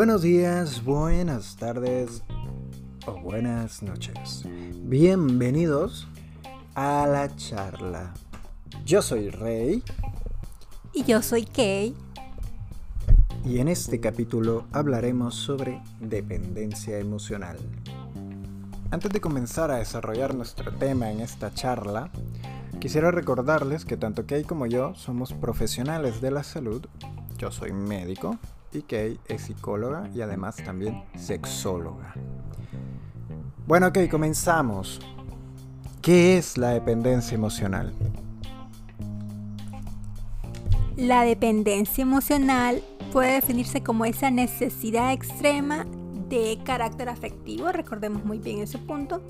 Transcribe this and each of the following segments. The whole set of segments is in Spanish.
Buenos días, buenas tardes o buenas noches. Bienvenidos a la charla. Yo soy Rey. Y yo soy Kay. Y en este capítulo hablaremos sobre dependencia emocional. Antes de comenzar a desarrollar nuestro tema en esta charla, quisiera recordarles que tanto Kay como yo somos profesionales de la salud. Yo soy médico y Kay es psicóloga y además también sexóloga. Bueno, ok, comenzamos. ¿Qué es la dependencia emocional? La dependencia emocional puede definirse como esa necesidad extrema de carácter afectivo, recordemos muy bien ese punto,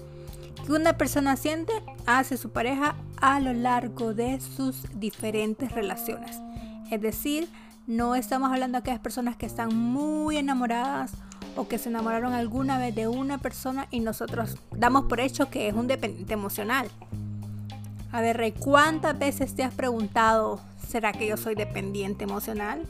que una persona siente hacia su pareja a lo largo de sus diferentes relaciones. Es decir, no estamos hablando de aquellas personas que están muy enamoradas o que se enamoraron alguna vez de una persona y nosotros damos por hecho que es un dependiente emocional. A ver, ¿cuántas veces te has preguntado, ¿será que yo soy dependiente emocional?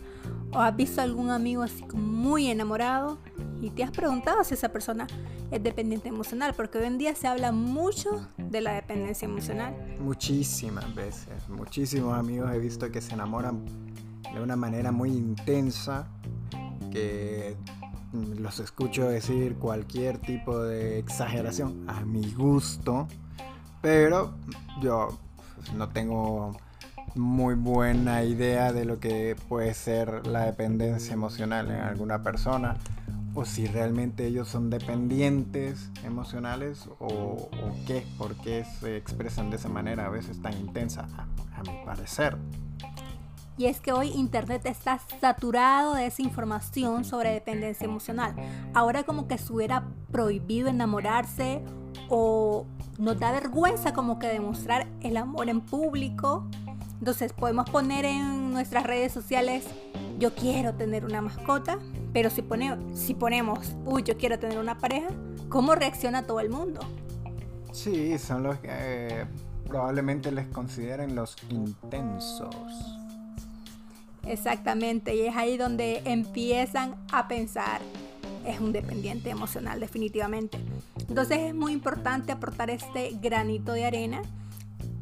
¿O has visto algún amigo así muy enamorado y te has preguntado si esa persona es dependiente emocional? Porque hoy en día se habla mucho de la dependencia emocional. Muchísimas veces, muchísimos amigos he visto que se enamoran de una manera muy intensa, que los escucho decir cualquier tipo de exageración a mi gusto, pero yo no tengo muy buena idea de lo que puede ser la dependencia emocional en alguna persona o si realmente ellos son dependientes emocionales o, qué, por qué se expresan de esa manera a veces tan intensa, a, mi parecer. Y es que hoy Internet está saturado de esa información sobre dependencia emocional. Ahora como que estuviera prohibido enamorarse o nos da vergüenza como que demostrar el amor en público entonces podemos poner en nuestras redes sociales, yo quiero tener una mascota, pero si, si ponemos, uy, yo quiero tener una pareja, ¿cómo reacciona todo el mundo? Sí, son los que eh, probablemente les consideren los intensos. Exactamente, y es ahí donde empiezan a pensar, es un dependiente emocional definitivamente. Entonces es muy importante aportar este granito de arena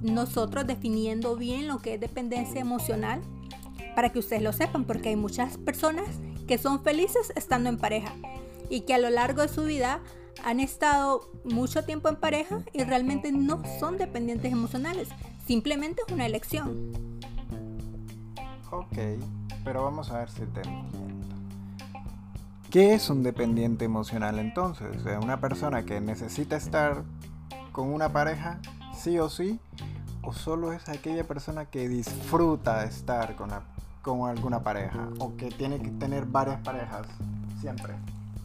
nosotros definiendo bien lo que es dependencia emocional para que ustedes lo sepan, porque hay muchas personas que son felices estando en pareja y que a lo largo de su vida han estado mucho tiempo en pareja y realmente no son dependientes emocionales, simplemente es una elección. Ok, pero vamos a ver si te entiendo. ¿Qué es un dependiente emocional entonces? ¿Una persona que necesita estar con una pareja sí o sí? ¿O solo es aquella persona que disfruta de estar con, con alguna pareja? ¿O que tiene que tener varias parejas siempre?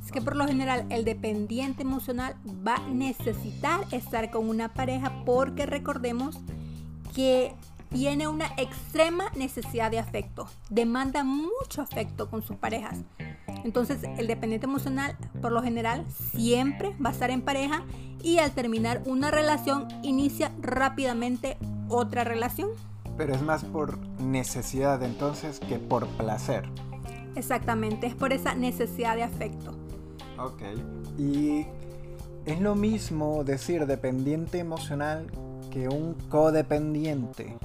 Es que por lo general el dependiente emocional va a necesitar estar con una pareja porque recordemos que tiene una extrema necesidad de afecto, demanda mucho afecto con sus parejas. Entonces el dependiente emocional por lo general siempre va a estar en pareja y al terminar una relación inicia rápidamente otra relación. Pero es más por necesidad entonces que por placer. Exactamente, es por esa necesidad de afecto. Ok. Y es lo mismo decir dependiente emocional que un codependiente.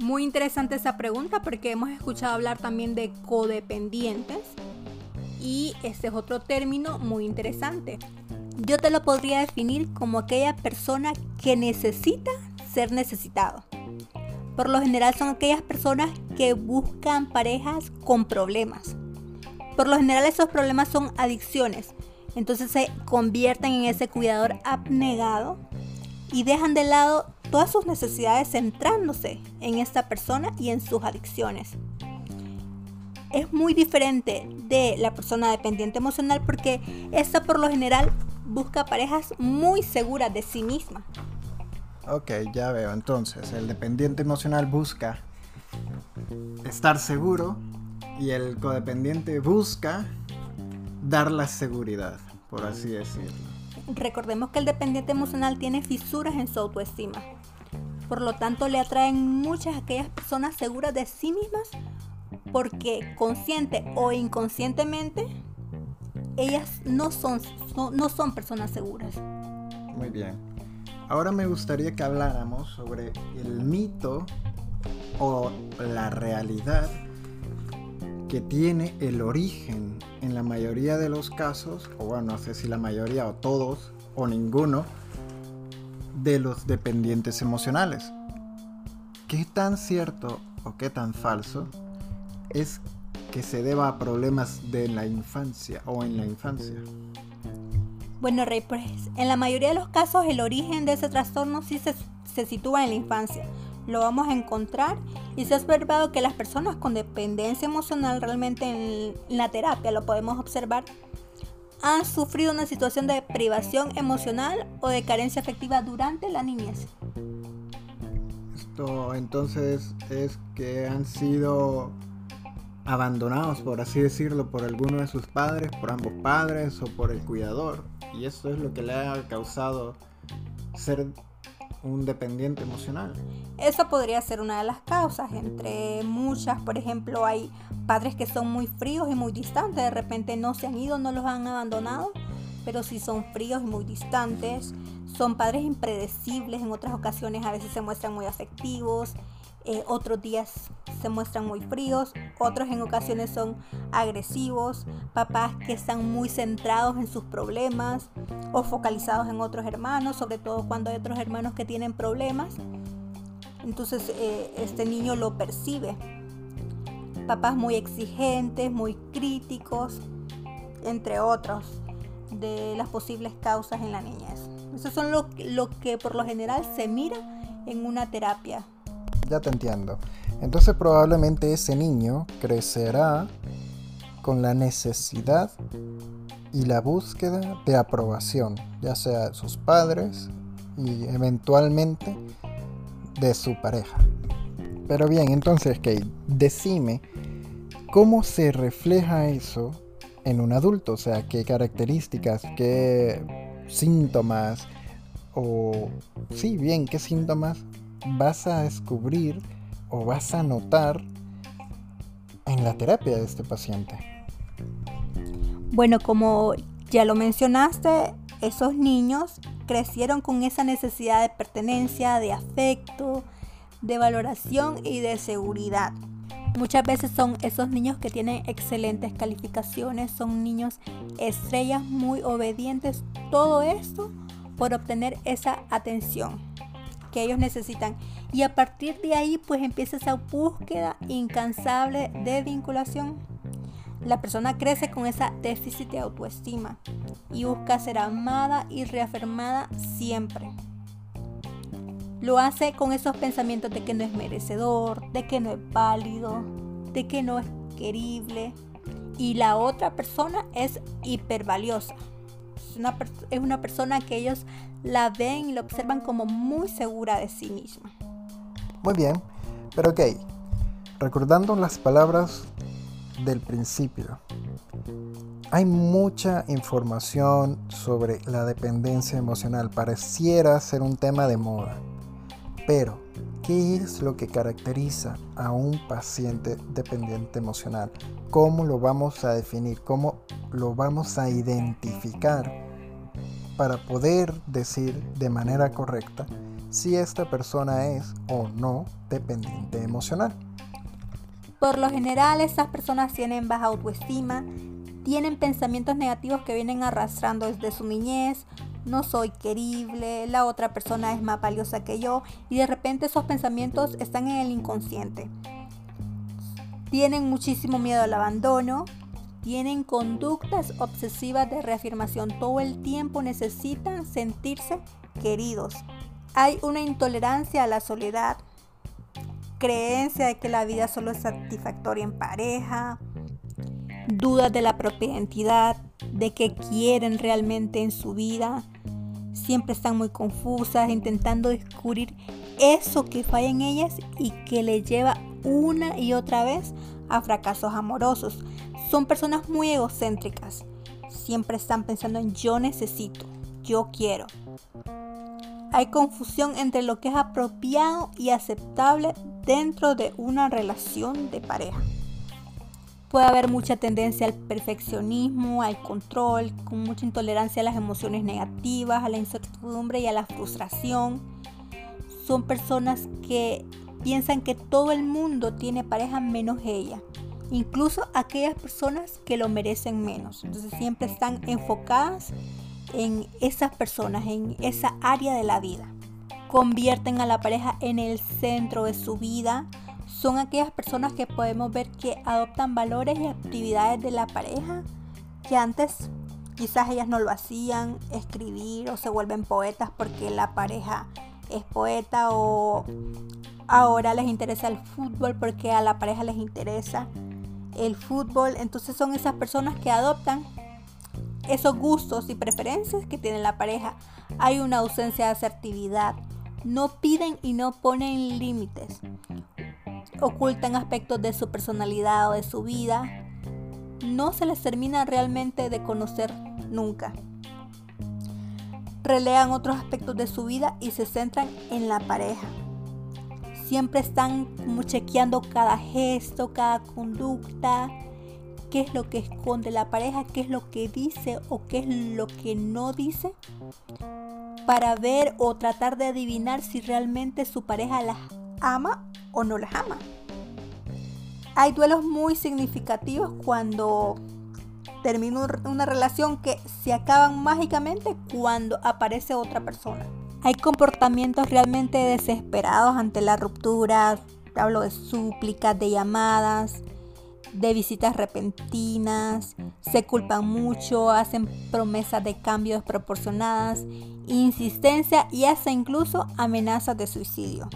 Muy interesante esa pregunta porque hemos escuchado hablar también de codependientes y este es otro término muy interesante. Yo te lo podría definir como aquella persona que necesita ser necesitado. Por lo general son aquellas personas que buscan parejas con problemas. Por lo general esos problemas son adicciones. Entonces se convierten en ese cuidador abnegado y dejan de lado todas sus necesidades centrándose en esta persona y en sus adicciones. Es muy diferente de la persona dependiente emocional porque esta por lo general busca parejas muy seguras de sí misma. Ok, ya veo. Entonces, el dependiente emocional busca estar seguro y el codependiente busca dar la seguridad, por así decirlo. Recordemos que el dependiente emocional tiene fisuras en su autoestima. Por lo tanto, le atraen muchas aquellas personas seguras de sí mismas porque consciente o inconscientemente ellas no son, no, son personas seguras. Muy bien. Ahora me gustaría que habláramos sobre el mito o la realidad que tiene el origen en la mayoría de los casos, o bueno, no sé si la mayoría o todos o ninguno, de los dependientes emocionales. ¿Qué tan cierto o qué tan falso es que se deba a problemas de la infancia o en la infancia? Bueno, Rey, pues en la mayoría de los casos el origen de ese trastorno sí se, se sitúa en la infancia. Lo vamos a encontrar y se ha observado que las personas con dependencia emocional realmente en la terapia lo podemos observar han sufrido una situación de privación emocional o de carencia afectiva durante la niñez. Esto entonces es que han sido abandonados, por así decirlo, por alguno de sus padres, por ambos padres o por el cuidador. Y eso es lo que le ha causado ser un dependiente emocional. Eso podría ser una de las causas, entre muchas, por ejemplo, hay padres que son muy fríos y muy distantes, de repente no se han ido, no los han abandonado, pero sí son fríos y muy distantes, son padres impredecibles, en otras ocasiones a veces se muestran muy afectivos, eh, otros días se muestran muy fríos, otros en ocasiones son agresivos, papás que están muy centrados en sus problemas o focalizados en otros hermanos, sobre todo cuando hay otros hermanos que tienen problemas. Entonces eh, este niño lo percibe. Papás muy exigentes, muy críticos, entre otros, de las posibles causas en la niñez. Eso son lo, lo que por lo general se mira en una terapia ya te entiendo. Entonces probablemente ese niño crecerá con la necesidad y la búsqueda de aprobación, ya sea de sus padres y eventualmente de su pareja. Pero bien, entonces, Kate, decime cómo se refleja eso en un adulto, o sea, qué características, qué síntomas, o sí, bien, qué síntomas vas a descubrir o vas a notar en la terapia de este paciente? Bueno, como ya lo mencionaste, esos niños crecieron con esa necesidad de pertenencia, de afecto, de valoración y de seguridad. Muchas veces son esos niños que tienen excelentes calificaciones, son niños estrellas muy obedientes, todo esto por obtener esa atención que ellos necesitan. Y a partir de ahí pues empieza esa búsqueda incansable de vinculación. La persona crece con esa déficit de autoestima y busca ser amada y reafirmada siempre. Lo hace con esos pensamientos de que no es merecedor, de que no es válido, de que no es querible y la otra persona es hipervaliosa. Es una, es una persona que ellos la ven y la observan como muy segura de sí misma. Muy bien, pero ok, recordando las palabras del principio, hay mucha información sobre la dependencia emocional, pareciera ser un tema de moda, pero ¿qué es lo que caracteriza a un paciente dependiente emocional? ¿Cómo lo vamos a definir? ¿Cómo lo vamos a identificar? para poder decir de manera correcta si esta persona es o no dependiente emocional. Por lo general, estas personas tienen baja autoestima, tienen pensamientos negativos que vienen arrastrando desde su niñez, no soy querible, la otra persona es más valiosa que yo y de repente esos pensamientos están en el inconsciente. Tienen muchísimo miedo al abandono, tienen conductas obsesivas de reafirmación. Todo el tiempo necesitan sentirse queridos. Hay una intolerancia a la soledad, creencia de que la vida solo es satisfactoria en pareja, dudas de la propia identidad, de que quieren realmente en su vida. Siempre están muy confusas, intentando descubrir eso que falla en ellas y que le lleva una y otra vez a fracasos amorosos. Son personas muy egocéntricas. Siempre están pensando en yo necesito, yo quiero. Hay confusión entre lo que es apropiado y aceptable dentro de una relación de pareja. Puede haber mucha tendencia al perfeccionismo, al control, con mucha intolerancia a las emociones negativas, a la incertidumbre y a la frustración. Son personas que piensan que todo el mundo tiene pareja menos ella, incluso aquellas personas que lo merecen menos. Entonces siempre están enfocadas en esas personas, en esa área de la vida. Convierten a la pareja en el centro de su vida, son aquellas personas que podemos ver que adoptan valores y actividades de la pareja que antes quizás ellas no lo hacían, escribir o se vuelven poetas porque la pareja es poeta o ahora les interesa el fútbol porque a la pareja les interesa el fútbol. Entonces son esas personas que adoptan esos gustos y preferencias que tiene la pareja. Hay una ausencia de asertividad. No piden y no ponen límites ocultan aspectos de su personalidad o de su vida, no se les termina realmente de conocer nunca. Relean otros aspectos de su vida y se centran en la pareja. Siempre están chequeando cada gesto, cada conducta, qué es lo que esconde la pareja, qué es lo que dice o qué es lo que no dice, para ver o tratar de adivinar si realmente su pareja las ama o no las ama. Hay duelos muy significativos cuando termina una relación que se acaban mágicamente cuando aparece otra persona. Hay comportamientos realmente desesperados ante la ruptura. Hablo de súplicas, de llamadas, de visitas repentinas. Se culpan mucho, hacen promesas de cambio desproporcionadas, insistencia y hasta incluso amenazas de suicidio.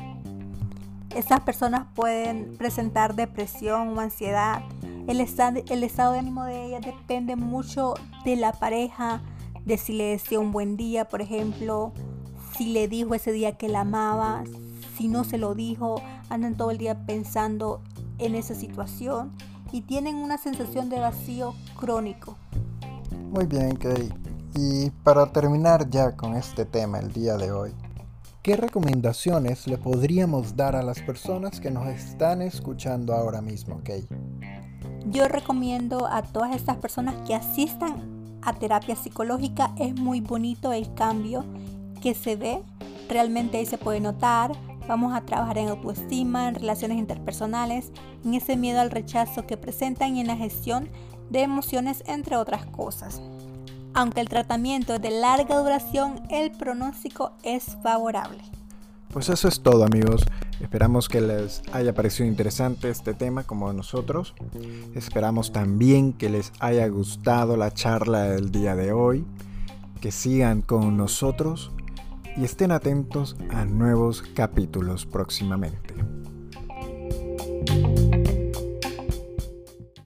Estas personas pueden presentar depresión o ansiedad. El, el estado de ánimo de ellas depende mucho de la pareja, de si le decía un buen día, por ejemplo, si le dijo ese día que la amaba, si no se lo dijo, andan todo el día pensando en esa situación y tienen una sensación de vacío crónico. Muy bien, Kay. Y para terminar ya con este tema el día de hoy, ¿qué recomendaciones le podríamos dar a las personas que nos están escuchando ahora mismo, Kay? Yo recomiendo a todas estas personas que asistan a terapia psicológica. Es muy bonito el cambio que se ve. Realmente ahí se puede notar. Vamos a trabajar en autoestima, en relaciones interpersonales, en ese miedo al rechazo que presentan y en la gestión de emociones, entre otras cosas. Aunque el tratamiento es de larga duración, el pronóstico es favorable. Pues eso es todo amigos. Esperamos que les haya parecido interesante este tema como a nosotros. Esperamos también que les haya gustado la charla del día de hoy. Que sigan con nosotros y estén atentos a nuevos capítulos próximamente.